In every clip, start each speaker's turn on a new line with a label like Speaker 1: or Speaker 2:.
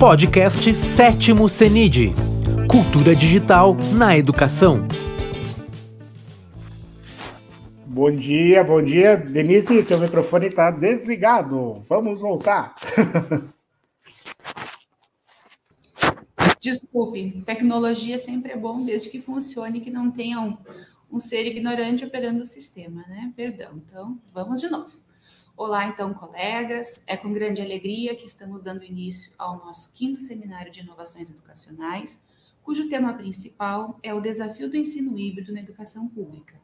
Speaker 1: Podcast Sétimo CENID Cultura Digital na Educação.
Speaker 2: Bom dia, bom dia. Denise, teu microfone está desligado. Vamos voltar.
Speaker 3: Desculpe, tecnologia sempre é bom desde que funcione e que não tenha um, um ser ignorante operando o sistema, né? Perdão. Então, vamos de novo. Olá, então, colegas. É com grande alegria que estamos dando início ao nosso quinto seminário de inovações educacionais, cujo tema principal é o desafio do ensino híbrido na educação pública,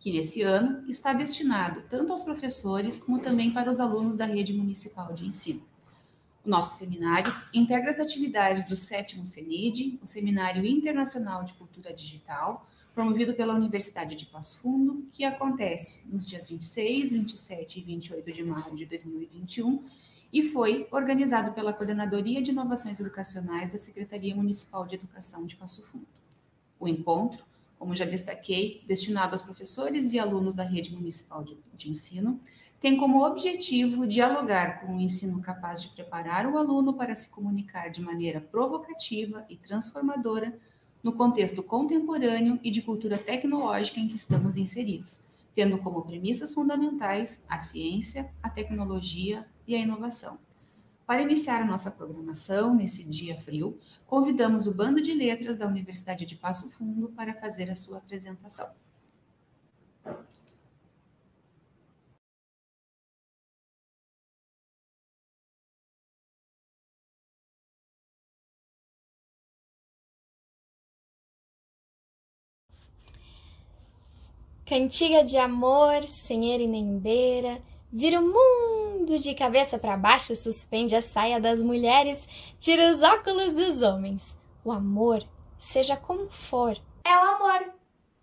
Speaker 3: que nesse ano está destinado tanto aos professores como também para os alunos da rede municipal de ensino. O nosso seminário integra as atividades do sétimo CENID, o Seminário Internacional de Cultura Digital, promovido pela Universidade de Passo Fundo, que acontece nos dias 26, 27 e 28 de maio de 2021 e foi organizado pela Coordenadoria de Inovações Educacionais da Secretaria Municipal de Educação de Passo Fundo. O encontro, como já destaquei, destinado aos professores e alunos da rede municipal de, de ensino, tem como objetivo dialogar com o ensino capaz de preparar o aluno para se comunicar de maneira provocativa e transformadora no contexto contemporâneo e de cultura tecnológica em que estamos inseridos, tendo como premissas fundamentais a ciência, a tecnologia e a inovação. Para iniciar a nossa programação nesse dia frio, convidamos o Bando de Letras da Universidade de Passo Fundo para fazer a sua apresentação.
Speaker 4: Cantiga de amor, sem ele nem beira, vira o mundo de cabeça para baixo, suspende a saia das mulheres, tira os óculos dos homens. O amor, seja como for.
Speaker 5: É o amor.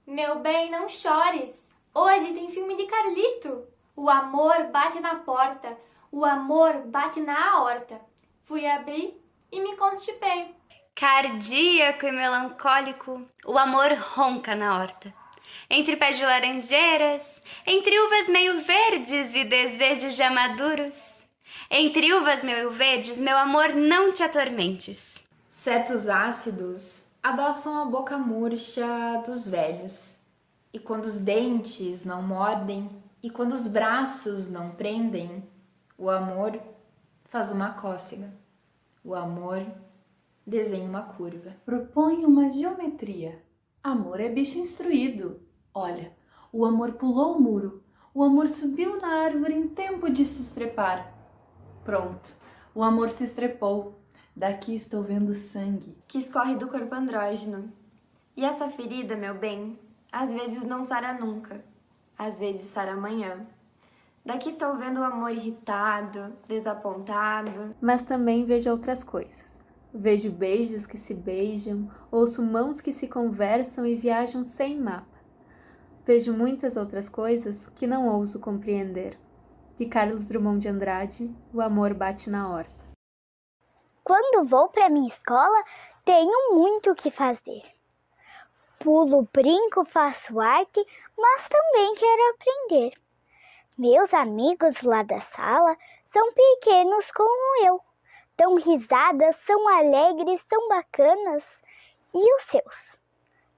Speaker 5: Meu bem, não chores. Hoje tem filme de Carlito. O amor bate na porta, o amor bate na aorta. Fui abrir e me constipei.
Speaker 6: Cardíaco e melancólico, o amor ronca na horta entre pés de laranjeiras, entre uvas meio verdes e desejos já maduros. Entre uvas meio verdes, meu amor, não te atormentes.
Speaker 7: Certos ácidos adoçam a boca murcha dos velhos. E quando os dentes não mordem, e quando os braços não prendem, o amor faz uma cócega. O amor desenha uma curva.
Speaker 8: Propõe uma geometria. Amor é bicho instruído. Olha, o amor pulou o muro, o amor subiu na árvore em tempo de se estrepar. Pronto, o amor se estrepou. Daqui estou vendo sangue
Speaker 9: que escorre do corpo andrógeno. E essa ferida, meu bem, às vezes não sara nunca, às vezes sara amanhã. Daqui estou vendo o amor irritado, desapontado.
Speaker 10: Mas também vejo outras coisas. Vejo beijos que se beijam, ouço mãos que se conversam e viajam sem mapa. Vejo muitas outras coisas que não ouso compreender. De Carlos Drummond de Andrade, O Amor Bate na Horta.
Speaker 11: Quando vou para minha escola, tenho muito o que fazer. Pulo, brinco, faço arte, mas também quero aprender. Meus amigos lá da sala são pequenos como eu. Dão risadas, são alegres, são bacanas. E os seus?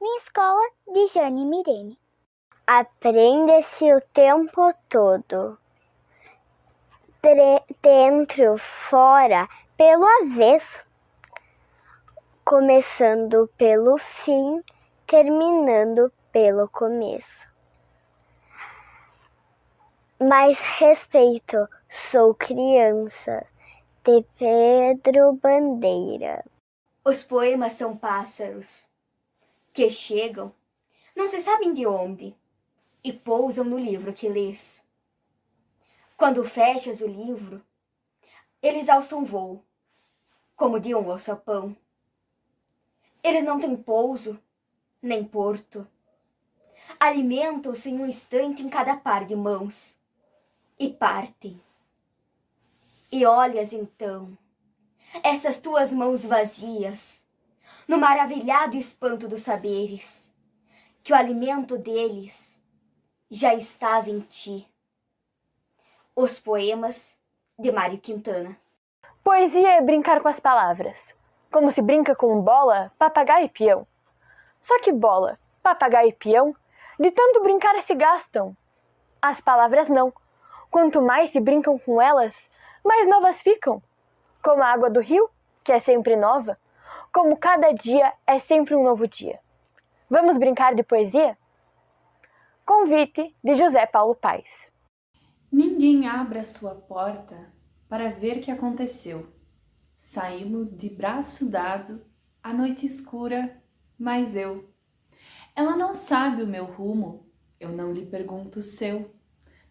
Speaker 11: Minha escola de Jane Mirene. Aprende-se o tempo todo, dentro, fora, pelo avesso, começando pelo fim, terminando pelo começo. Mais respeito, sou criança, de Pedro Bandeira.
Speaker 12: Os poemas são pássaros que chegam, não se sabem de onde e pousam no livro que lês. Quando fechas o livro, eles alçam voo, como de um alçapão. Eles não têm pouso, nem porto. Alimentam-se em um instante em cada par de mãos e partem. E olhas então essas tuas mãos vazias, no maravilhado espanto dos saberes, que o alimento deles já estava em ti. Os poemas de Mário Quintana.
Speaker 13: Poesia é brincar com as palavras, como se brinca com bola, papagaio e peão. Só que bola, papagaio e peão, de tanto brincar se gastam. As palavras não. Quanto mais se brincam com elas, mais novas ficam. Como a água do rio, que é sempre nova, como cada dia é sempre um novo dia. Vamos brincar de poesia? Convite de José Paulo Paes.
Speaker 8: Ninguém abre a sua porta para ver que aconteceu. Saímos de braço dado, a noite escura, mas eu. Ela não sabe o meu rumo, eu não lhe pergunto o seu.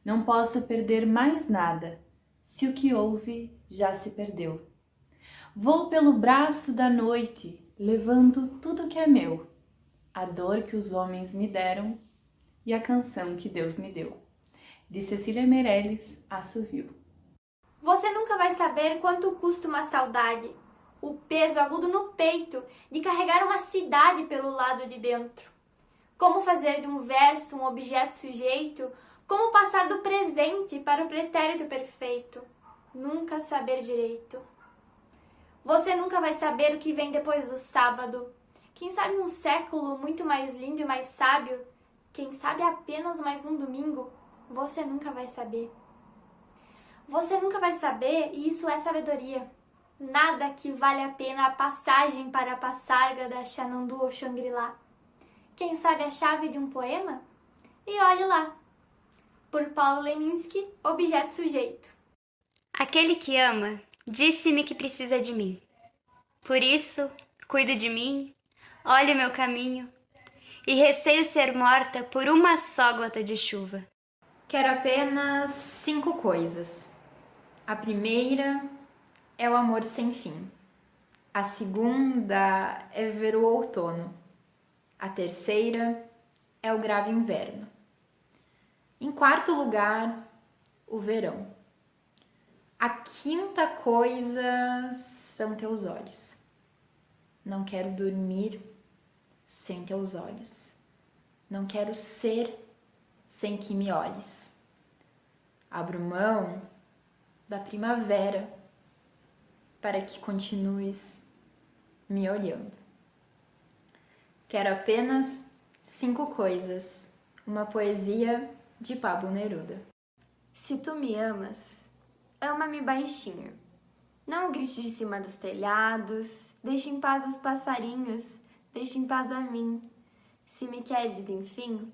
Speaker 8: Não posso perder mais nada, se o que houve já se perdeu. Vou pelo braço da noite, levando tudo que é meu, a dor que os homens me deram e a canção que Deus me deu. De Cecília Meirelles, Assovio.
Speaker 5: Você nunca vai saber quanto custa uma saudade, o peso agudo no peito de carregar uma cidade pelo lado de dentro. Como fazer de um verso um objeto sujeito, como passar do presente para o pretérito perfeito. Nunca saber direito. Você nunca vai saber o que vem depois do sábado. Quem sabe um século muito mais lindo e mais sábio. Quem sabe apenas mais um domingo. Você nunca vai saber. Você nunca vai saber, e isso é sabedoria. Nada que vale a pena a passagem para a passarga da Xanandu ou Shangri-La. Quem sabe a chave de um poema? E olhe lá. Por Paulo Leminski, Objeto Sujeito.
Speaker 6: Aquele que ama disse-me que precisa de mim. Por isso, cuido de mim, olhe meu caminho e receio ser morta por uma só gota de chuva.
Speaker 7: Quero apenas cinco coisas a primeira é o amor sem fim. A segunda é ver o outono. A terceira é o grave inverno. Em quarto lugar, o verão. A quinta coisa são teus olhos. Não quero dormir sem teus olhos. Não quero ser sem que me olhes. Abro mão da primavera para que continues me olhando. Quero apenas cinco coisas. Uma poesia de Pablo Neruda.
Speaker 9: Se tu me amas, ama-me baixinho. Não grite de cima dos telhados, deixe em paz os passarinhos, deixe em paz a mim. Se me queres, enfim,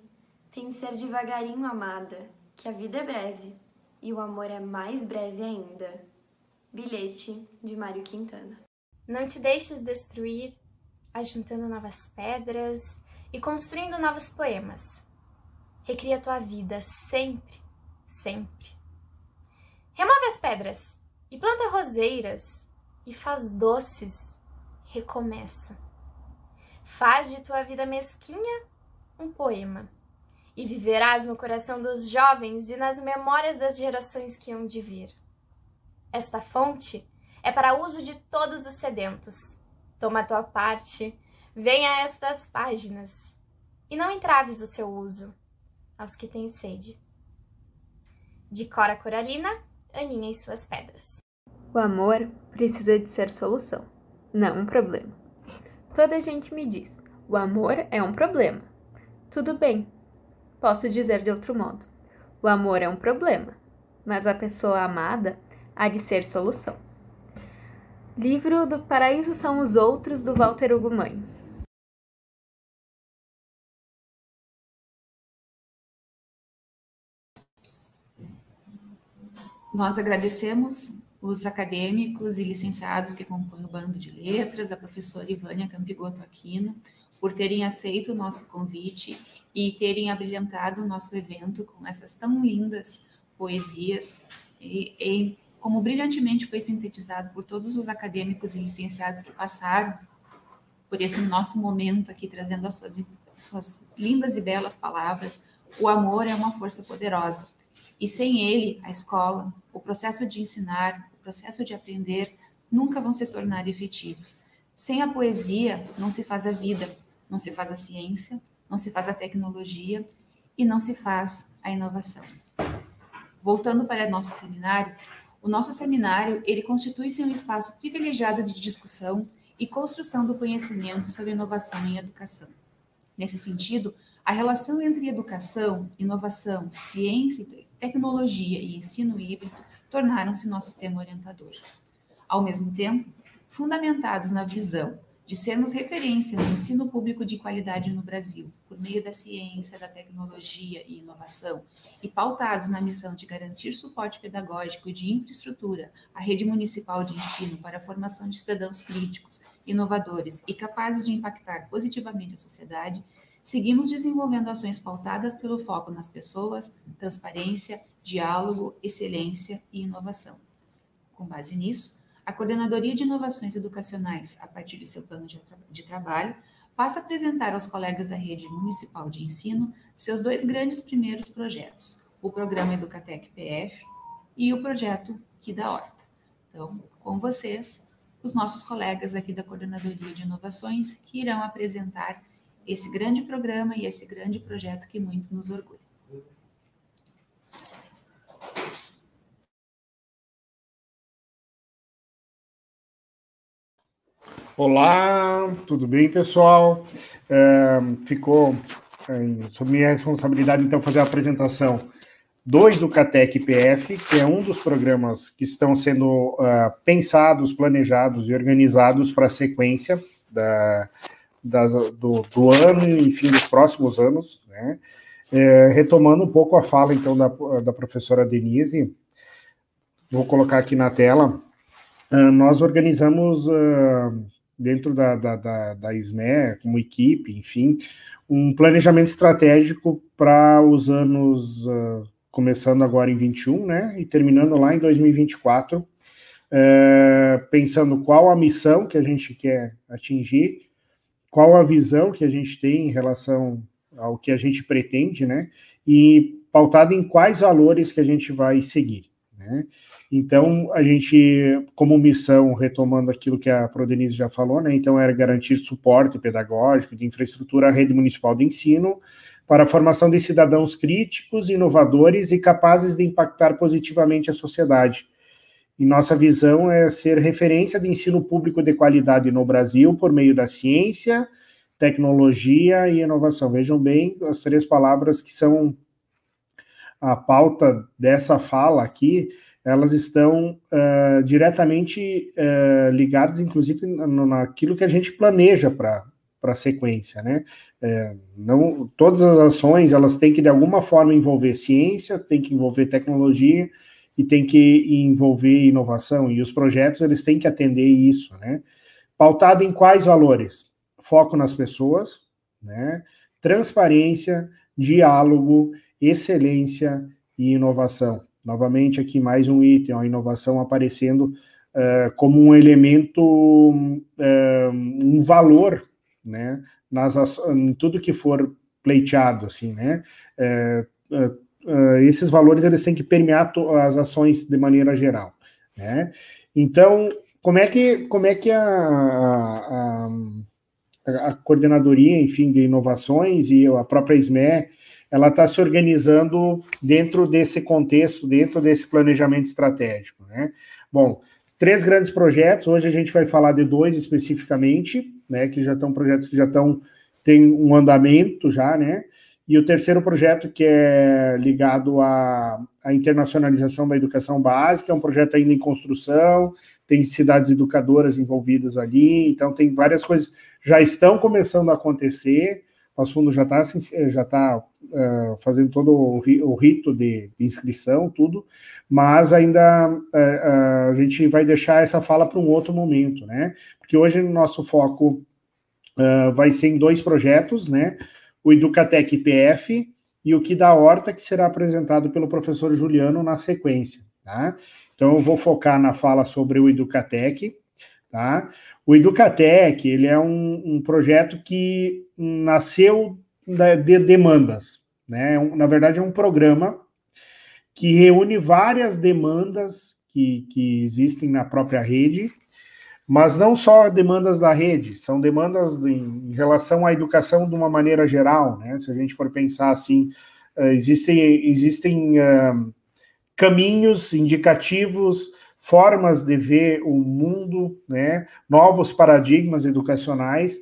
Speaker 9: tem de ser devagarinho, amada, que a vida é breve e o amor é mais breve ainda. Bilhete de Mário Quintana.
Speaker 4: Não te deixes destruir, ajuntando novas pedras e construindo novos poemas. Recria tua vida sempre, sempre. Remove as pedras e planta roseiras e faz doces. Recomeça. Faz de tua vida mesquinha um poema e viverás no coração dos jovens e nas memórias das gerações que hão de vir. Esta fonte é para uso de todos os sedentos. Toma tua parte, venha a estas páginas, e não entraves o seu uso aos que têm sede. De Cora Coralina, Aninha e suas pedras.
Speaker 10: O amor precisa de ser solução, não um problema. Toda gente me diz: o amor é um problema. Tudo bem, Posso dizer de outro modo: o amor é um problema, mas a pessoa amada há de ser solução. Livro do Paraíso São os Outros, do Walter Hugo Mãe.
Speaker 3: Nós agradecemos os acadêmicos e licenciados que compõem o bando de letras, a professora Ivânia Campigoto Aquino, por terem aceito o nosso convite e terem abrilhantado o nosso evento com essas tão lindas poesias e, e como brilhantemente foi sintetizado por todos os acadêmicos e licenciados que passaram por esse nosso momento aqui, trazendo as suas, suas lindas e belas palavras, o amor é uma força poderosa. E sem ele, a escola, o processo de ensinar, processo de aprender, nunca vão se tornar efetivos. Sem a poesia, não se faz a vida, não se faz a ciência, não se faz a tecnologia e não se faz a inovação. Voltando para nosso seminário, O nosso seminário, ele constitui-se um espaço privilegiado de discussão e construção do conhecimento sobre inovação em educação. Nesse sentido, a relação entre educação, inovação, ciência, tecnologia e ensino híbrido tornaram-se nosso tema orientador. Ao mesmo tempo, fundamentados na visão de sermos referência no ensino público de qualidade no Brasil, por meio da ciência, da tecnologia e inovação, e pautados na missão de garantir suporte pedagógico e de infraestrutura à rede municipal de ensino para a formação de cidadãos críticos, inovadores e capazes de impactar positivamente a sociedade, seguimos desenvolvendo ações pautadas pelo foco nas pessoas, transparência, diálogo, excelência e inovação. Com base nisso, a Coordenadoria de Inovações Educacionais, a partir de seu plano de, tra de trabalho, passa a apresentar aos colegas da rede municipal de ensino seus dois grandes primeiros projetos, o programa Educatec PF e o projeto Que da Horta. Então, com vocês, os nossos colegas aqui da Coordenadoria de Inovações, que irão apresentar esse grande programa e esse grande projeto que muito nos orgulha.
Speaker 2: Olá, tudo bem, pessoal? É, ficou é, sob minha responsabilidade, então, fazer a apresentação do Educatec PF, que é um dos programas que estão sendo uh, pensados, planejados e organizados para a sequência da, das, do, do, ano e, enfim, dos próximos anos, né? É, retomando um pouco a fala, então, da, da professora Denise, vou colocar aqui na tela, uh, nós organizamos uh, dentro da, da, da, da SME, como equipe, enfim, um planejamento estratégico para os anos, uh, começando agora em 21, né, e terminando lá em 2024, uh, pensando qual a missão que a gente quer atingir, qual a visão que a gente tem em relação ao que a gente pretende, né, e pautado em quais valores que a gente vai seguir, né. Então, a gente, como missão, retomando aquilo que a Prodenise já falou, né? Então, era garantir suporte pedagógico de infraestrutura à rede municipal de ensino para a formação de cidadãos críticos, inovadores e capazes de impactar positivamente a sociedade. E nossa visão é ser referência de ensino público de qualidade no Brasil por meio da ciência, tecnologia e inovação. Vejam bem as três palavras que são a pauta dessa fala aqui, elas estão uh, diretamente uh, ligadas, inclusive, naquilo que a gente planeja para a sequência, né? É, não, todas as ações, elas têm que, de alguma forma, envolver ciência, tem que envolver tecnologia e tem que envolver inovação, e os projetos, eles têm que atender isso, né? Pautado em quais valores? Foco nas pessoas, né? Transparência, diálogo, excelência e inovação. Novamente, aqui mais um item, a inovação aparecendo uh, como um elemento, uh, um valor, né, nas, em tudo que for pleiteado, assim, né, uh, esses valores, eles têm que permear as ações de maneira geral, né, então, como é que, como é que a, a, a, a coordenadoria, enfim, de inovações e a própria SME, ela está se organizando dentro desse contexto, dentro desse planejamento estratégico. Né? Bom, três grandes projetos, hoje a gente vai falar de dois especificamente, né, que já estão projetos que já estão, tem um andamento já, né, e o terceiro projeto que é ligado à, à internacionalização da educação básica, é um projeto ainda em construção, tem cidades educadoras envolvidas ali, então tem várias coisas já estão começando a acontecer, Passo Fundo já está já tá, uh, fazendo todo o, o rito de, de, inscrição, tudo, mas ainda uh, uh, a gente vai deixar essa fala para um outro momento, né? Porque hoje o nosso foco vai ser em dois projetos, né? O Educatec PF e o Que da Horta, que será apresentado pelo professor Juliano na sequência, tá? Então eu vou focar na fala sobre o Educatec, tá? O Educatec, ele é um, um projeto que nasceu de demandas, né? Na verdade, é um programa que reúne várias demandas que, que existem na própria rede, mas não só demandas da rede, são demandas em, relação à educação de uma maneira geral, né? Se a gente for pensar assim, uh, existem, existem uh, caminhos indicativos, formas de ver o mundo, né, novos paradigmas educacionais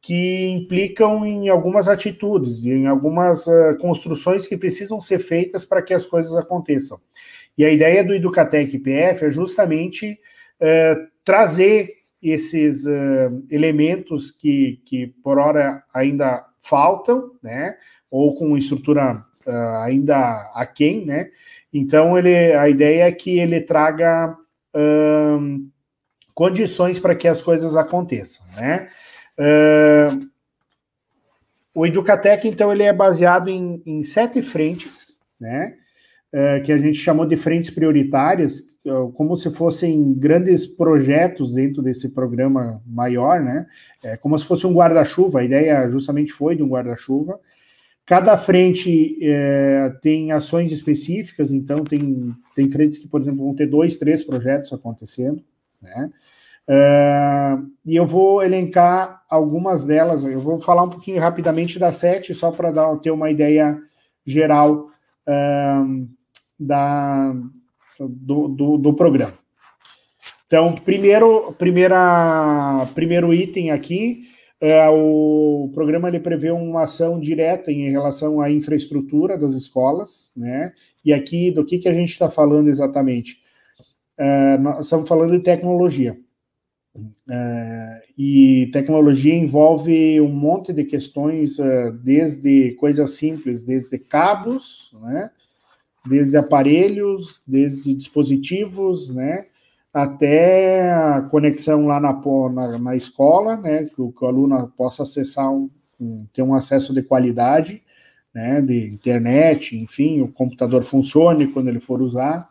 Speaker 2: que implicam em algumas atitudes, em algumas uh, construções que precisam ser feitas para que as coisas aconteçam. E a ideia do Educatec PF é justamente uh, trazer esses uh, elementos que, que, por hora, ainda faltam, né, ou com estrutura ainda aquém, né, então ele, a ideia é que ele traga condições para que as coisas aconteçam, né, o Educatec, então, ele é baseado em, em sete frentes, né? Uh, que a gente chamou de frentes prioritárias, como se fossem grandes projetos dentro desse programa maior, né? É como se fosse um guarda-chuva. A ideia justamente foi de um guarda-chuva. Cada frente é, tem ações específicas, então tem, tem frentes que, por exemplo, vão ter dois, três projetos acontecendo, né? Uh, e eu vou elencar algumas delas. Eu vou falar um pouquinho rapidamente das sete, só para dar ter uma ideia geral uh, da, do, do, do, programa. Então, primeiro, primeira, primeiro item aqui, é, o programa ele prevê uma ação direta em relação à infraestrutura das escolas, né? E aqui, do que, que a gente está falando exatamente? Uh, nós estamos falando de tecnologia. Uh, e tecnologia envolve um monte de questões, uh, desde coisas simples, desde cabos, né, desde aparelhos, desde dispositivos, né, até a conexão lá na, na, na escola, né, que o, que o, aluno possa acessar, um, um, ter um acesso de qualidade, né, de internet, enfim, o computador funcione quando ele for usar.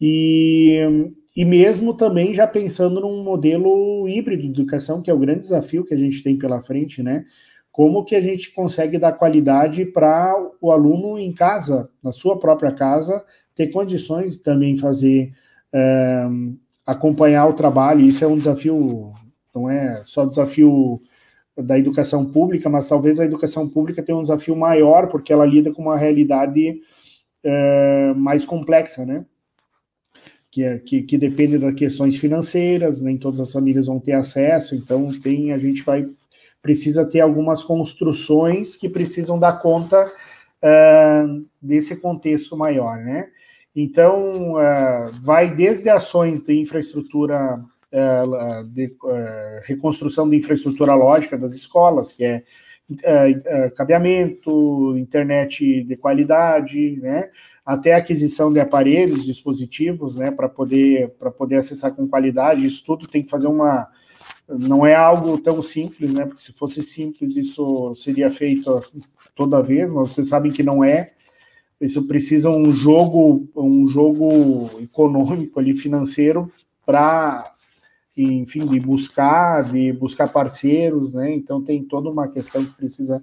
Speaker 2: E e mesmo também já pensando num modelo híbrido de educação, que é o grande desafio que a gente tem pela frente, né? Como que a gente consegue dar qualidade para o aluno em casa, na sua própria casa, ter condições de também fazer, é, acompanhar o trabalho. Isso é um desafio, não é só desafio da educação pública, mas talvez a educação pública tenha um desafio maior, porque ela lida com uma realidade é, mais complexa, né? que, é, que, que depende das questões financeiras, nem todas as famílias vão ter acesso, então tem a gente vai precisa ter algumas construções que precisam dar conta uh, desse contexto maior, né? Então, uh, vai desde ações de infraestrutura, uh, de reconstrução de infraestrutura lógica das escolas, que é cabeamento, internet de qualidade, né? até aquisição de aparelhos, dispositivos, né, para poder, poder acessar com qualidade. Isso tudo tem que fazer uma. Não é algo tão simples, né? Porque se fosse simples, isso seria feito toda vez, mas vocês sabem que não é. Isso precisa um jogo, um jogo econômico ali, financeiro, para, enfim, de buscar, de buscar parceiros, né? Então tem toda uma questão que precisa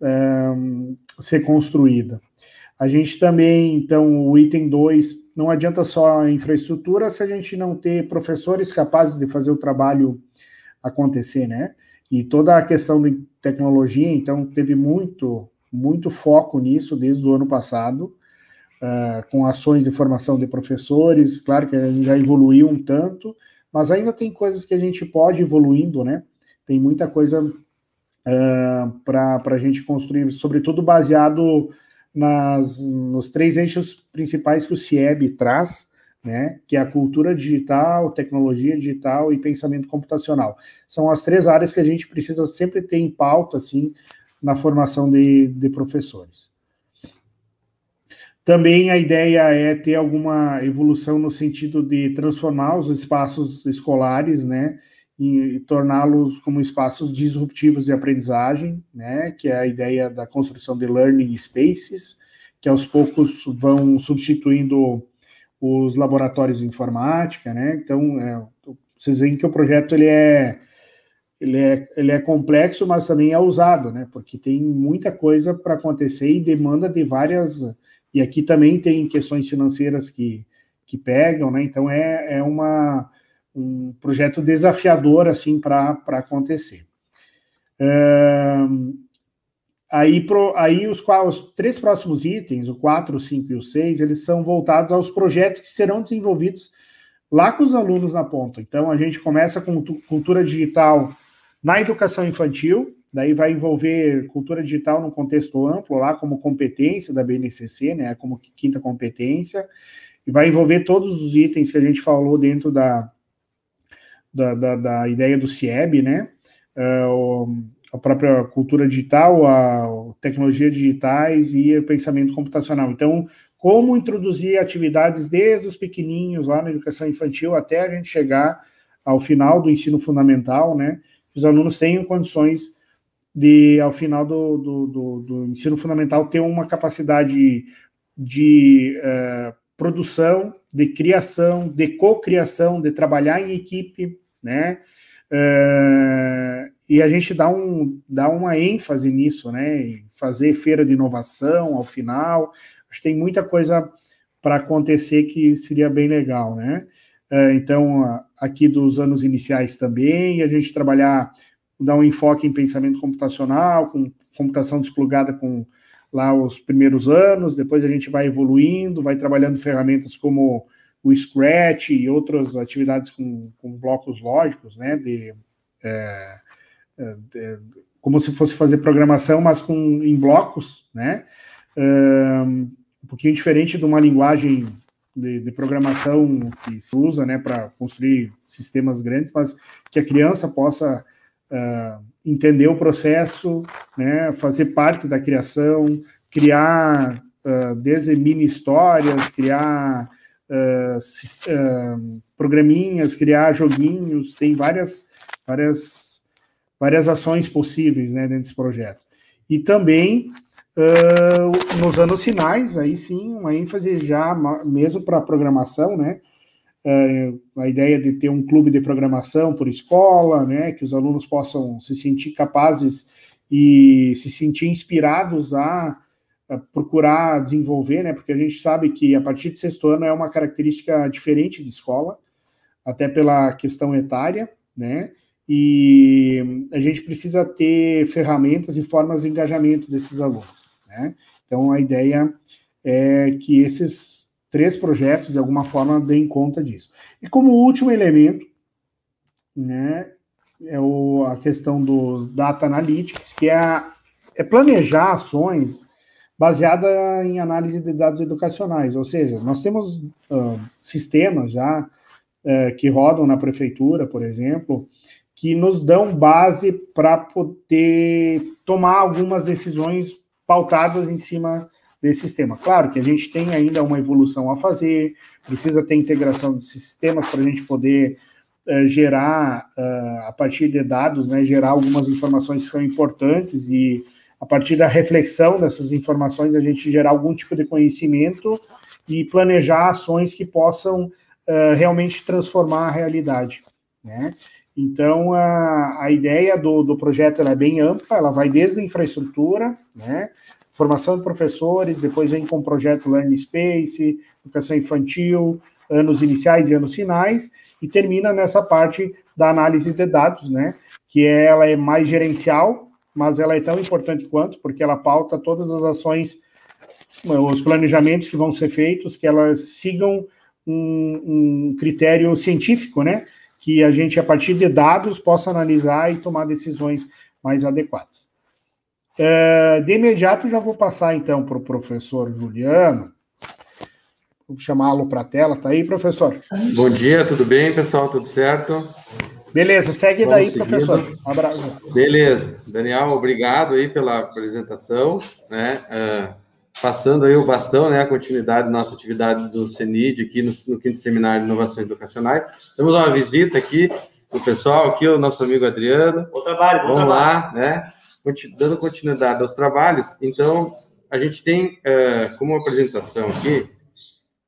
Speaker 2: é, ser construída. A gente também, então, o item 2, não adianta só infraestrutura se a gente não ter professores capazes de fazer o trabalho acontecer, né? E toda a questão de tecnologia, então, teve muito, muito foco nisso desde o ano passado, uh, com ações de formação de professores. Claro que a gente já evoluiu um tanto, mas ainda tem coisas que a gente pode evoluindo, né? Tem muita coisa uh, para a gente construir, sobretudo baseado nas, nos três eixos principais que o CIEB traz, né, que é a cultura digital, tecnologia digital e pensamento computacional. São as três áreas que a gente precisa sempre ter em pauta, assim, na formação de, de professores. Também a ideia é ter alguma evolução no sentido de transformar os espaços escolares, né, e torná-los como espaços disruptivos de aprendizagem, né, que é a ideia da construção de learning spaces, que aos poucos vão substituindo os laboratórios de informática, né? Então, é, vocês veem que o projeto ele é, ele é, ele é complexo, mas também é usado, né? Porque tem muita coisa para acontecer e demanda de várias. E aqui também tem questões financeiras que, que pegam, né? Então é, é uma um projeto desafiador assim para acontecer. aí, pro, aí os, os três próximos itens, o 4, o 5 e o 6, eles são voltados aos projetos que serão desenvolvidos lá com os alunos na ponta. Então, a gente começa com cultura digital na educação infantil, daí vai envolver cultura digital num contexto amplo, lá como competência da BNCC, né, como quinta competência, e vai envolver todos os itens que a gente falou dentro da, da, da, da ideia do CIEB, né, uh, a própria cultura digital, a tecnologia digitais e o pensamento computacional. Então, como introduzir atividades desde os pequenininhos lá na educação infantil até a gente chegar ao final do ensino fundamental, né, os alunos tenham condições de, ao final do, do, do, do ensino fundamental, ter uma capacidade de uh, produção, de criação, de cocriação, de trabalhar em equipe, né? Uh, e a gente dá, um, dá uma ênfase nisso, né? Fazer feira de inovação ao final. Acho que tem muita coisa para acontecer que seria bem legal, né? Uh, então, aqui dos anos iniciais também, a gente trabalhar, dar um enfoque em pensamento computacional, com computação desplugada com lá os primeiros anos, depois a gente vai evoluindo, vai trabalhando ferramentas como o Scratch e outras atividades com, com blocos lógicos, né, de, é, é de, como se fosse fazer programação, mas com, em blocos, né, um pouquinho diferente de uma linguagem de, de programação que se usa, né, para construir sistemas grandes, mas que a criança possa uh, entender o processo, né, fazer parte da criação, criar uh, desde mini histórias, criar uh, programinhas, criar joguinhos, tem várias, várias, várias ações possíveis né, dentro desse projeto. E também, uh, nos anos finais, aí sim, uma ênfase já mesmo para a programação, né? a ideia de ter um clube de programação por escola, né, que os alunos possam se sentir capazes e se sentir inspirados a procurar desenvolver, né? Porque a gente sabe que a partir de sexto ano é uma característica diferente de escola, até pela questão etária, né? E a gente precisa ter ferramentas e formas de engajamento desses alunos, né? Então a ideia é que esses três projetos de alguma forma deem conta disso. E como último elemento, né? É o, a questão dos data analytics, que é, a, é planejar ações baseada em análise de dados educacionais, ou seja, nós temos uh, sistemas já uh, que rodam na prefeitura, por exemplo, que nos dão base para poder tomar algumas decisões pautadas em cima desse sistema. Claro que a gente tem ainda uma evolução a fazer, precisa ter integração de sistemas para a gente poder uh, gerar, uh, a partir de dados, né, gerar algumas informações que são importantes e a partir da reflexão dessas informações, a gente gerar algum tipo de conhecimento e planejar ações que possam uh, realmente transformar a realidade. Né? Então, a, a ideia do, do projeto é bem ampla, ela vai desde a infraestrutura, né? formação de professores, depois vem com projetos Learning Space, educação infantil, anos iniciais e anos finais, e termina nessa parte da análise de dados, né? que é, ela é mais gerencial, mas ela é tão importante quanto, porque ela pauta todas as ações, os planejamentos que vão ser feitos, que elas sigam um, um critério científico, né? Que a gente, a partir de dados, possa analisar e tomar decisões mais adequadas. Uh, de imediato, já vou passar então para o professor Juliano. Vou chamá-lo para a tela. Tá aí, professor?
Speaker 14: Bom dia, tudo bem, pessoal? Tudo certo?
Speaker 2: Beleza, segue Vamos daí, seguindo. professor. Um
Speaker 14: abraço. Beleza. Daniel, obrigado aí pela apresentação, né? Uh, passando aí o bastão, né, a continuidade da nossa atividade do CENID aqui no, no quinto seminário de inovações educacionais. Temos uma visita aqui do pessoal, aqui o nosso amigo Adriano.
Speaker 15: Bom trabalho, bom
Speaker 14: Vamos
Speaker 15: trabalho.
Speaker 14: lá, né? Dando continuidade aos trabalhos, então, a gente tem uh, como apresentação aqui,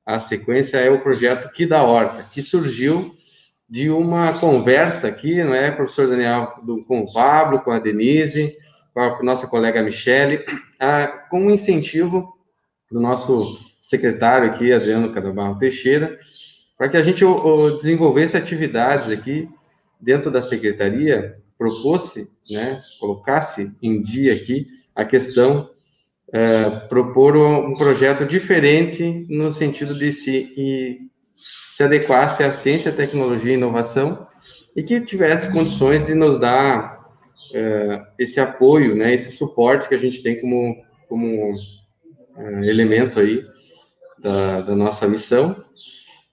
Speaker 14: a sequência é o projeto Que da Horta, que surgiu de uma conversa aqui, não é, professor Daniel, do, com o Pablo, com a Denise, com a nossa colega Michele, a, com o incentivo do nosso secretário aqui, Adriano Cadabarro Teixeira, para que a gente o, o, desenvolvesse atividades aqui dentro da secretaria, propôs né, colocasse em dia aqui a questão é, propor um projeto diferente no sentido de se, e, se adequasse à ciência, tecnologia e inovação e que tivesse condições de nos dar é, esse apoio, né, esse suporte que a gente tem como, como é, elemento aí da, da nossa missão.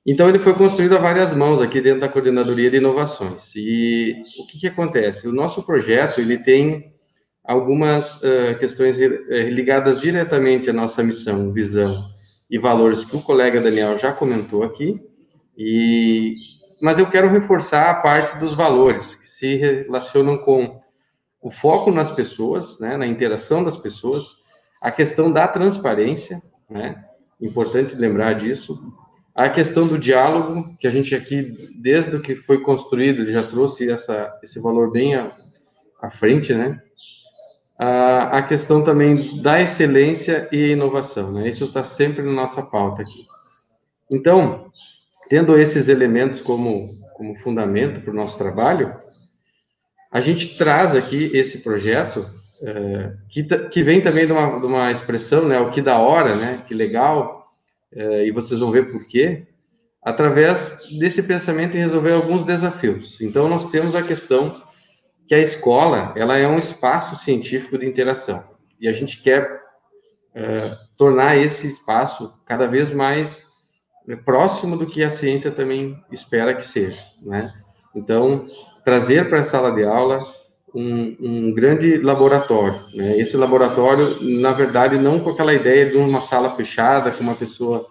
Speaker 14: Então, ele foi construído a várias mãos aqui dentro da Coordenadoria de Inovações. E o que, que acontece? O nosso projeto, ele tem algumas uh, questões eh, ligadas diretamente à nossa missão, visão e valores que o colega Daniel já comentou aqui, e, mas eu quero reforçar a parte dos valores, que se relacionam com o foco nas pessoas, né, na interação das pessoas, a questão da transparência, né, importante lembrar disso, a questão do diálogo, que a gente aqui, desde que foi construído, já trouxe essa, esse valor bem à, à frente, né, a, a questão também da excelência e inovação, né? Isso está sempre na nossa pauta aqui. Então, tendo esses elementos como, como fundamento para o nosso trabalho, a gente traz aqui esse projeto, é, que, que vem também de uma, de uma expressão, né? O que da hora, né? Que legal, é, e vocês vão ver por quê, através desse pensamento em resolver alguns desafios. Então, nós temos a questão que a escola ela é um espaço científico de interação e a gente quer é, tornar esse espaço cada vez mais é, próximo do que a ciência também espera que seja, né? Então, trazer para a sala de aula um, um, grande laboratório, né? Esse laboratório, na verdade, não com aquela ideia de uma sala fechada com uma pessoa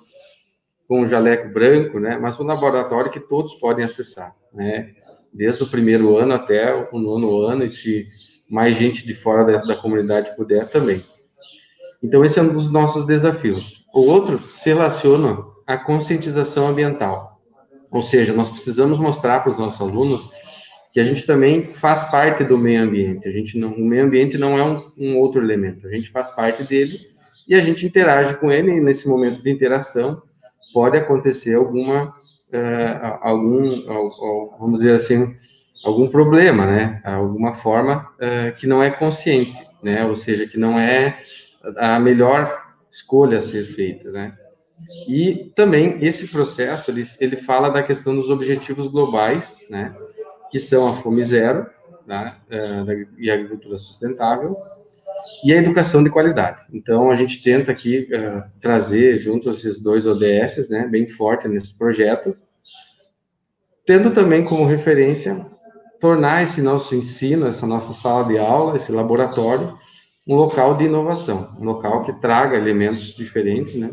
Speaker 14: com um jaleco branco, né? Mas um laboratório que todos podem acessar, né? desde o primeiro ano até o nono ano, e se mais gente de fora da, da comunidade puder também. Então, esse é um dos nossos desafios. O outro se relaciona à conscientização ambiental. Ou seja, nós precisamos mostrar para os nossos alunos que a gente também faz parte do meio ambiente. A gente não, o meio ambiente não é um, um outro elemento. A gente faz parte dele e a gente interage com ele. E nesse momento de interação pode acontecer alguma uh, algum, vamos dizer assim, algum problema, né? Alguma forma uh, que não é consciente, né? Ou seja, que não é a melhor escolha a ser feita, né? E também esse processo ele, ele fala da questão dos objetivos globais, né? Que são a fome zero, né? Uh, e a agricultura sustentável e a educação de qualidade. Então a gente tenta aqui uh, trazer junto esses dois ODS, né? Bem forte nesse projeto tendo também como referência tornar esse nosso ensino, essa nossa sala de aula, esse laboratório, um local de inovação, um local que traga elementos diferentes, né?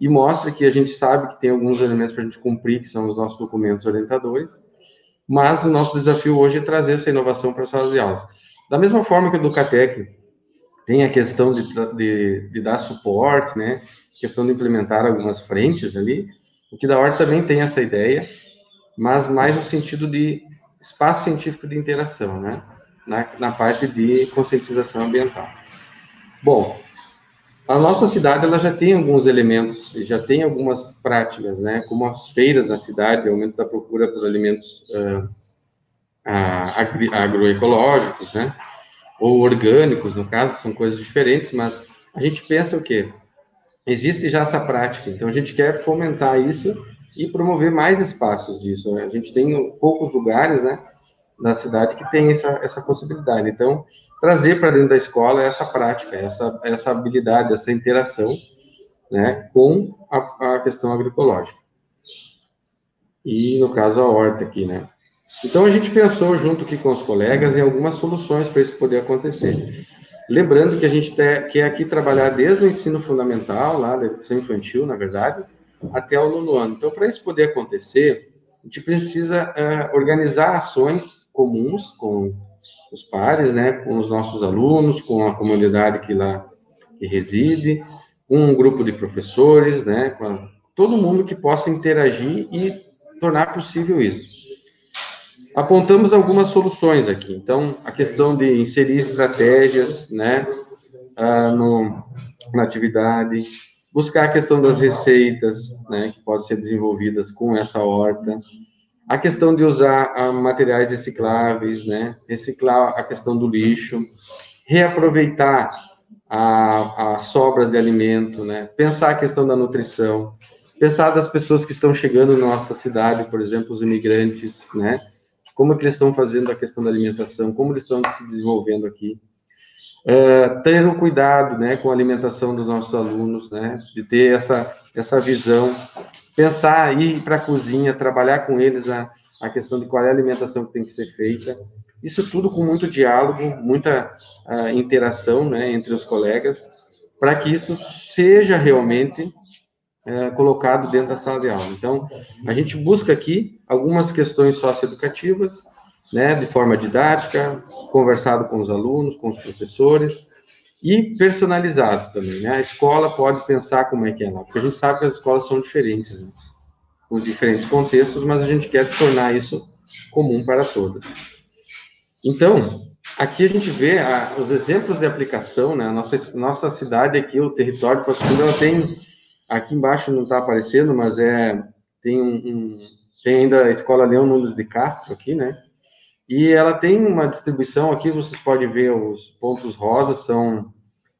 Speaker 14: E mostre que a gente sabe que tem alguns elementos para a gente cumprir, que são os nossos documentos orientadores, mas o nosso desafio hoje é trazer essa inovação para as salas de aulas. Da mesma forma que o Ducatec tem a questão de, de, de dar suporte, né? Questão de implementar algumas frentes ali, o que da hora também tem essa ideia mas mais no sentido de espaço científico de interação, né? Na, na parte de conscientização ambiental. Bom, a nossa cidade ela já tem alguns elementos, já tem algumas práticas, né? Como as feiras na cidade, aumento da procura por alimentos uh, agri agroecológicos, né? Ou orgânicos, no caso, que são coisas diferentes, mas a gente pensa o quê? Existe já essa prática, então a gente quer fomentar isso e promover mais espaços disso. Né? A gente tem poucos lugares, né, na cidade que tem essa, essa possibilidade. Então, trazer para dentro da escola essa prática, essa, essa habilidade, essa interação, né, com a, a questão agroecológica. E, no caso, a horta aqui, né. Então, a gente pensou, junto aqui com os colegas, em algumas soluções para isso poder acontecer. Lembrando que a gente quer aqui trabalhar desde o ensino fundamental, lá da educação infantil, na verdade, até o nono ano. Então, para isso poder acontecer, a gente precisa uh, organizar ações comuns com os pares, né, com os nossos alunos, com a comunidade que lá que reside, um grupo de professores, né, com todo mundo que possa interagir e tornar possível isso. Apontamos algumas soluções aqui. Então, a questão de inserir estratégias, né, uh, no, na atividade, buscar a questão das receitas, né, que podem ser desenvolvidas com essa horta, a questão de usar ah, materiais recicláveis, né, reciclar a questão do lixo, reaproveitar as sobras de alimento, né? Pensar a questão da nutrição, pensar das pessoas que estão chegando na nossa cidade, por exemplo, os imigrantes, né? Como é eles estão fazendo a questão da alimentação, como eles estão se desenvolvendo aqui. É, ter um cuidado, né, com a alimentação dos nossos alunos, né? De ter essa, essa visão, pensar, ir para a cozinha, trabalhar com eles a, a questão de qual é a alimentação que tem que ser feita. Isso tudo com muito diálogo, muita uh, interação né, entre os colegas, para que isso seja realmente uh, colocado dentro da sala de aula. Então, a gente busca aqui algumas questões socioeducativas, né, de forma didática, conversado com os alunos, com os professores, e personalizado também, né? A escola pode pensar como é que é lá, porque a gente sabe que as escolas são diferentes, né? com diferentes contextos, mas a gente quer tornar isso comum para todas. Então, aqui a gente vê a, os exemplos de aplicação, né? Nossa, nossa cidade aqui, o território de Fundo, ela tem, aqui embaixo não está aparecendo, mas é, tem um, um, tem ainda a Escola Leão Nunes de Castro aqui, né? E ela tem uma distribuição aqui, vocês podem ver os pontos rosas, são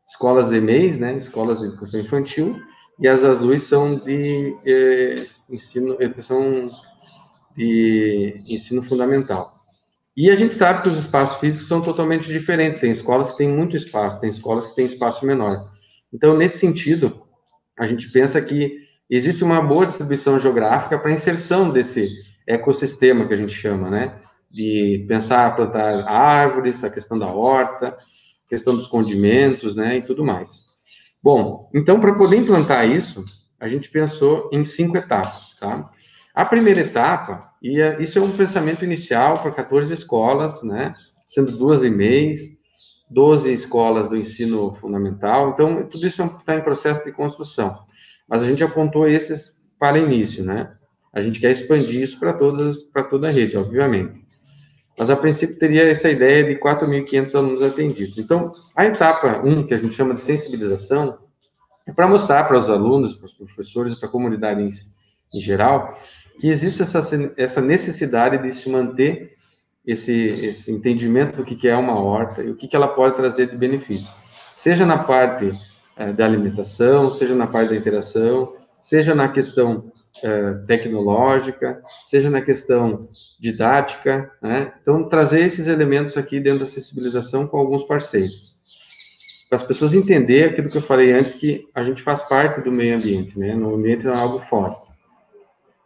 Speaker 14: escolas EMEIs, né? Escolas de educação infantil, e as azuis são de eh, ensino, educação de ensino fundamental. E a gente sabe que os espaços físicos são totalmente diferentes. Tem escolas que têm muito espaço, tem escolas que têm espaço menor. Então, nesse sentido, a gente pensa que existe uma boa distribuição geográfica para inserção desse ecossistema que a gente chama, né? De pensar plantar árvores, a questão da horta, questão dos condimentos, né? E tudo mais. Bom, então, para poder implantar isso, a gente pensou em cinco etapas, tá? A primeira etapa, e é, isso é um pensamento inicial para 14 escolas, né? Sendo duas e mês, 12 escolas do ensino fundamental, então tudo isso está em processo de construção. Mas a gente apontou esses para início, né? A gente quer expandir isso para todas, para toda a rede, obviamente. Mas a princípio teria essa ideia de 4.500 alunos atendidos. Então, a etapa 1, que a gente chama de sensibilização, é para mostrar para os alunos, para os professores para a comunidade em, em, geral, que existe essa, essa necessidade de se manter esse, esse entendimento do que, é uma horta e o que, que ela pode trazer de benefício. Seja na parte é, da alimentação, seja na parte da interação, seja na questão é, tecnológica, seja na questão didática, né? Então, trazer esses elementos aqui dentro da sensibilização com alguns parceiros para as pessoas entenderem aquilo que eu falei antes, que a gente faz parte do meio ambiente, né? No ambiente é algo fora.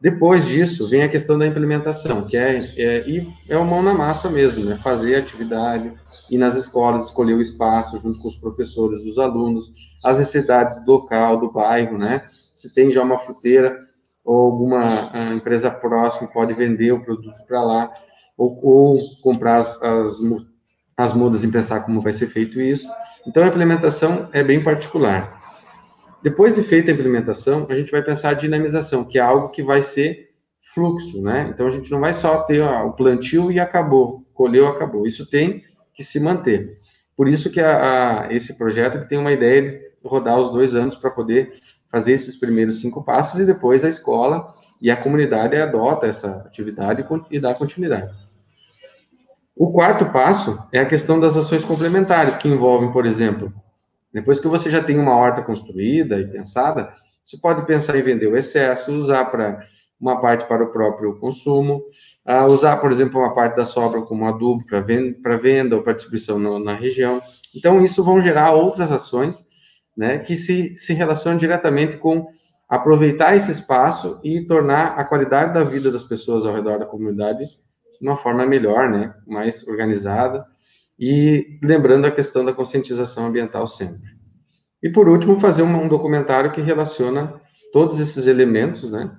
Speaker 14: Depois disso, vem a questão da implementação, que é, é, é o mão na massa mesmo, né? Fazer atividade, ir nas escolas, escolher o espaço junto com os professores, os alunos, as necessidades do local, do bairro, né? Se tem já uma fruteira ou alguma empresa próxima pode vender o produto para lá, ou, ou comprar as, as, as mudas e pensar como vai ser feito isso. Então, a implementação é bem particular. Depois de feita a implementação, a gente vai pensar a dinamização, que é algo que vai ser fluxo, né? Então, a gente não vai só ter ó, o plantio e acabou, colheu, acabou. Isso tem que se manter. Por isso que a, a, esse projeto tem uma ideia de rodar os dois anos para poder fazer esses primeiros cinco passos e depois a escola e a comunidade adota essa atividade e dá continuidade. O quarto passo é a questão das ações complementares, que envolvem, por exemplo, depois que você já tem uma horta construída e pensada, você pode pensar em vender o excesso, usar para uma parte para o próprio consumo, uh, usar, por exemplo, uma parte da sobra como adubo para venda, venda ou para distribuição na região. Então, isso vão gerar outras ações né, que se, se relacionam diretamente com aproveitar esse espaço e tornar a qualidade da vida das pessoas ao redor da comunidade de uma forma melhor, né, mais organizada, e lembrando a questão da conscientização ambiental sempre. E por último, fazer um, um documentário que relaciona todos esses elementos, né,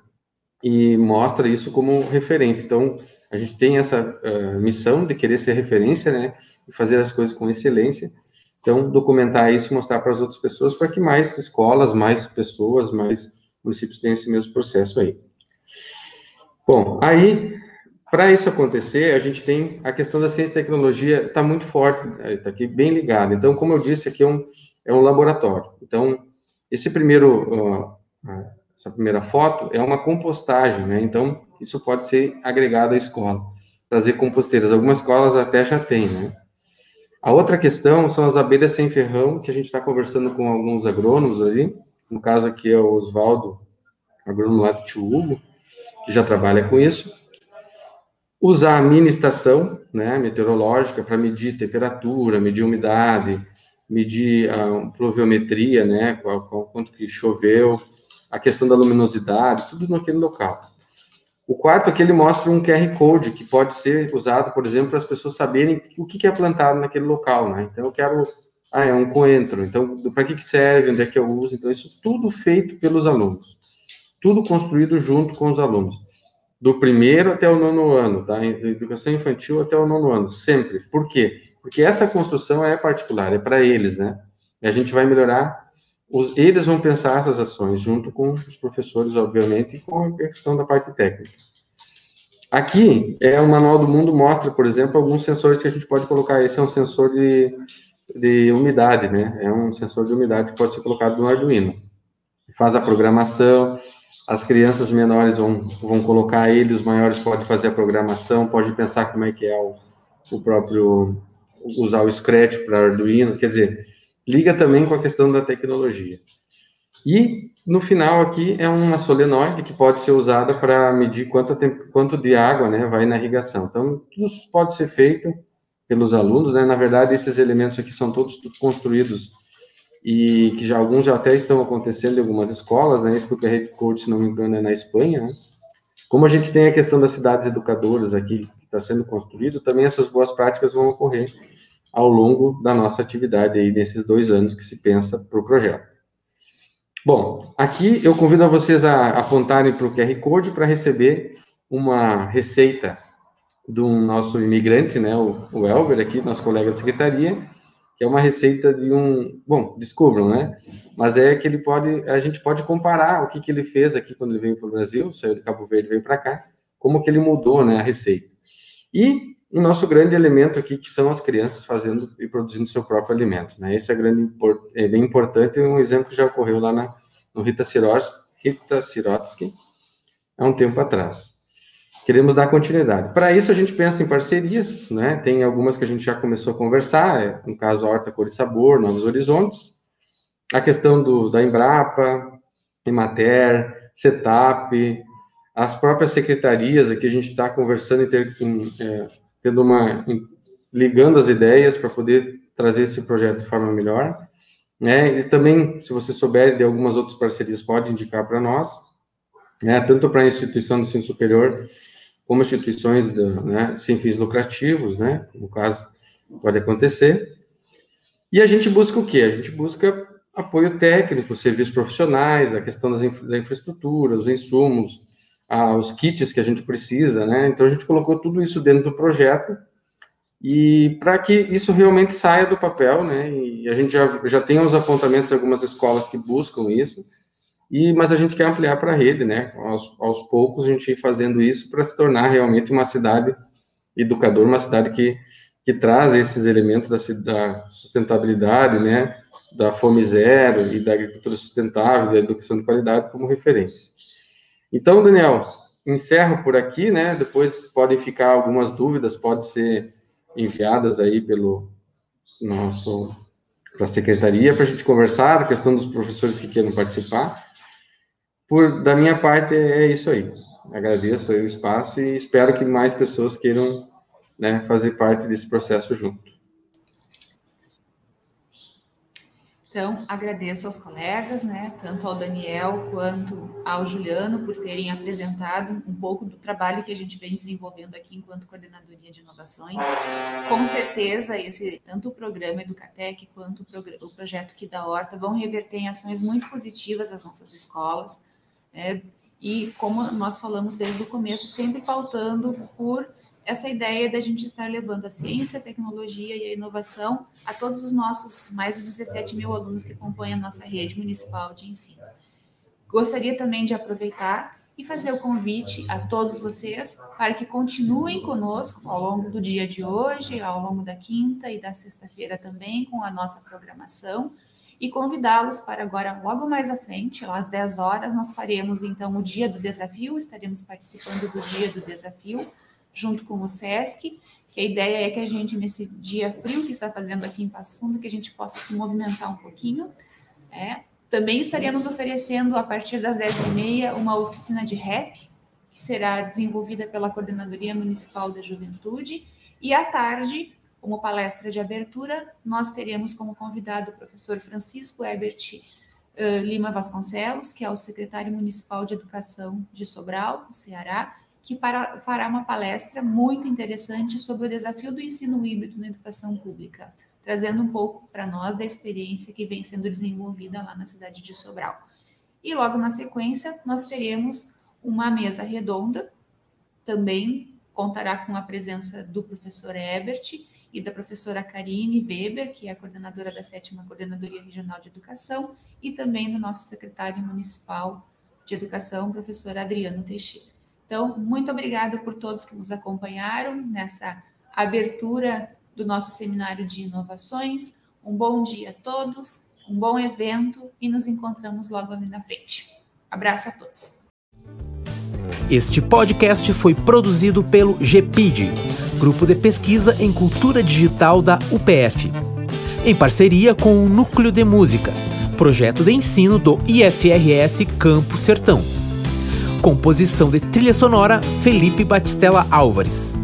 Speaker 14: e mostra isso como referência. Então, a gente tem essa uh, missão de querer ser referência, né, e fazer as coisas com excelência. Então, documentar isso e mostrar para as outras pessoas para que mais escolas, mais pessoas, mais municípios tenham esse mesmo processo aí. Bom, aí para isso acontecer, a gente tem a questão da ciência e tecnologia está muito forte, está aqui bem ligada. Então, como eu disse, aqui é um, é um laboratório. Então, esse primeiro, essa primeira foto é uma compostagem, né? Então, isso pode ser agregado à escola, trazer composteiras. Algumas escolas até já têm, né? A outra questão são as abelhas sem ferrão, que a gente está conversando com alguns agrônomos ali, no caso aqui é o Oswaldo, agrônomo lá do Tio Hugo, que já trabalha com isso. Usar a mini estação né, meteorológica para medir temperatura, medir umidade, medir a pluviometria, né, qual, quanto que choveu, a questão da luminosidade, tudo naquele local. O quarto aqui ele mostra um QR Code que pode ser usado, por exemplo, para as pessoas saberem o que é plantado naquele local, né? Então eu quero, ah, é um coentro, então para que, que serve, onde é que eu uso? Então isso tudo feito pelos alunos, tudo construído junto com os alunos, do primeiro até o nono ano, da educação infantil até o nono ano, sempre. Por quê? Porque essa construção é particular, é para eles, né? E a gente vai melhorar os, eles vão pensar essas ações junto com os professores, obviamente, e com a questão da parte técnica. Aqui é o Manual do Mundo mostra, por exemplo, alguns sensores que a gente pode colocar. Esse é um sensor de, de umidade, né? É um sensor de umidade que pode ser colocado no Arduino. Faz a programação, as crianças menores vão, vão colocar ele, os maiores podem fazer a programação, pode pensar como é que é o, o próprio, usar o Scratch para Arduino, quer dizer, liga também com a questão da tecnologia. E no final aqui é uma solenoide que pode ser usada para medir quanto, tempo, quanto de água né, vai na irrigação. Então, tudo pode ser feito pelos alunos, né? Na verdade, esses elementos aqui são todos construídos e que já alguns já até estão acontecendo em algumas escolas, né? Esse do QR Code, se não me engano, é na Espanha, né? Como a gente tem a questão das cidades educadoras aqui que está sendo construído, também essas boas práticas vão ocorrer ao longo da nossa atividade aí nesses dois anos que se pensa para o projeto. Bom, aqui eu convido a vocês a apontarem para o QR Code para receber uma receita do nosso imigrante, né, o, o Elber aqui, nosso colega da secretaria, que é uma receita de um, bom, descubram, né? Mas é que ele pode, a gente pode comparar o que, que ele fez aqui quando ele veio para o Brasil, saiu de Cabo Verde, veio para cá, como que ele mudou, né, a receita. E o nosso grande elemento aqui, que são as crianças fazendo e produzindo seu próprio alimento. Né? Esse é, grande, é bem importante, um exemplo que já ocorreu lá na, no Rita, Sirotsky, Rita Sirotsky, há um tempo atrás. Queremos dar continuidade. Para isso, a gente pensa em parcerias, né? tem algumas que a gente já começou a conversar, é, no caso, Horta Cor e Sabor, Novos Horizontes, a questão do, da Embrapa, Emater, Setup, as próprias secretarias, aqui a gente está conversando em ter, em, é, tendo uma ligando as ideias para poder trazer esse projeto de forma melhor. Né? E também, se você souber de algumas outras parcerias, pode indicar para nós, né? tanto para a instituição de ensino superior, como instituições né, sem fins lucrativos, né? no caso, pode acontecer. E a gente busca o quê? A gente busca apoio técnico, serviços profissionais, a questão das infra, da infraestrutura, os insumos, os kits que a gente precisa, né? Então a gente colocou tudo isso dentro do projeto e para que isso realmente saia do papel, né? E a gente já, já tem os apontamentos de algumas escolas que buscam isso, e mas a gente quer ampliar para a rede, né? Aos, aos poucos a gente ir fazendo isso para se tornar realmente uma cidade educadora, uma cidade que, que traz esses elementos da, da sustentabilidade, né? Da fome zero e da agricultura sustentável, da educação de qualidade como referência. Então, Daniel, encerro por aqui, né? Depois podem ficar algumas dúvidas, pode ser enviadas aí pelo nosso para a secretaria para a gente conversar a questão dos professores que queiram participar. Por da minha parte é isso aí. Agradeço o espaço e espero que mais pessoas queiram né, fazer parte desse processo junto.
Speaker 3: Então, agradeço aos colegas, né, tanto ao Daniel quanto ao Juliano, por terem apresentado um pouco do trabalho que a gente vem desenvolvendo aqui enquanto Coordenadoria de Inovações. Com certeza, esse, tanto o programa Educatec quanto o, o projeto aqui da Horta vão reverter em ações muito positivas às nossas escolas, né, e como nós falamos desde o começo, sempre pautando por essa ideia da gente estar levando a ciência, a tecnologia e a inovação a todos os nossos mais de 17 mil alunos que compõem a nossa rede municipal de ensino. Gostaria também de aproveitar e fazer o convite a todos vocês para que continuem conosco ao longo do dia de hoje, ao longo da quinta e da sexta-feira também, com a nossa programação, e convidá-los para agora, logo mais à frente, às 10 horas, nós faremos então o Dia do Desafio, estaremos participando do Dia do Desafio, junto com o SESC, que a ideia é que a gente, nesse dia frio que está fazendo aqui em Passo Fundo, que a gente possa se movimentar um pouquinho. É. Também estaremos oferecendo, a partir das 10h30, uma oficina de rap, que será desenvolvida pela Coordenadoria Municipal da Juventude, e à tarde, como palestra de abertura, nós teremos como convidado o professor Francisco Ebert uh, Lima Vasconcelos, que é o secretário municipal de Educação de Sobral, no Ceará, que para, fará uma palestra muito interessante sobre o desafio do ensino híbrido na educação pública, trazendo um pouco para nós da experiência que vem sendo desenvolvida lá na cidade de Sobral. E logo na sequência, nós teremos uma mesa redonda, também contará com a presença do professor Ebert e da professora Karine Weber, que é a coordenadora da sétima Coordenadoria Regional de Educação, e também do nosso secretário municipal de Educação, professor Adriano Teixeira. Então, muito obrigada por todos que nos acompanharam nessa abertura do nosso seminário de inovações. Um bom dia a todos, um bom evento e nos encontramos logo ali na frente. Abraço a todos.
Speaker 1: Este podcast foi produzido pelo GPID, Grupo de Pesquisa em Cultura Digital da UPF, em parceria com o Núcleo de Música, projeto de ensino do IFRS Campo Sertão. Composição de trilha sonora Felipe Batistella Álvares.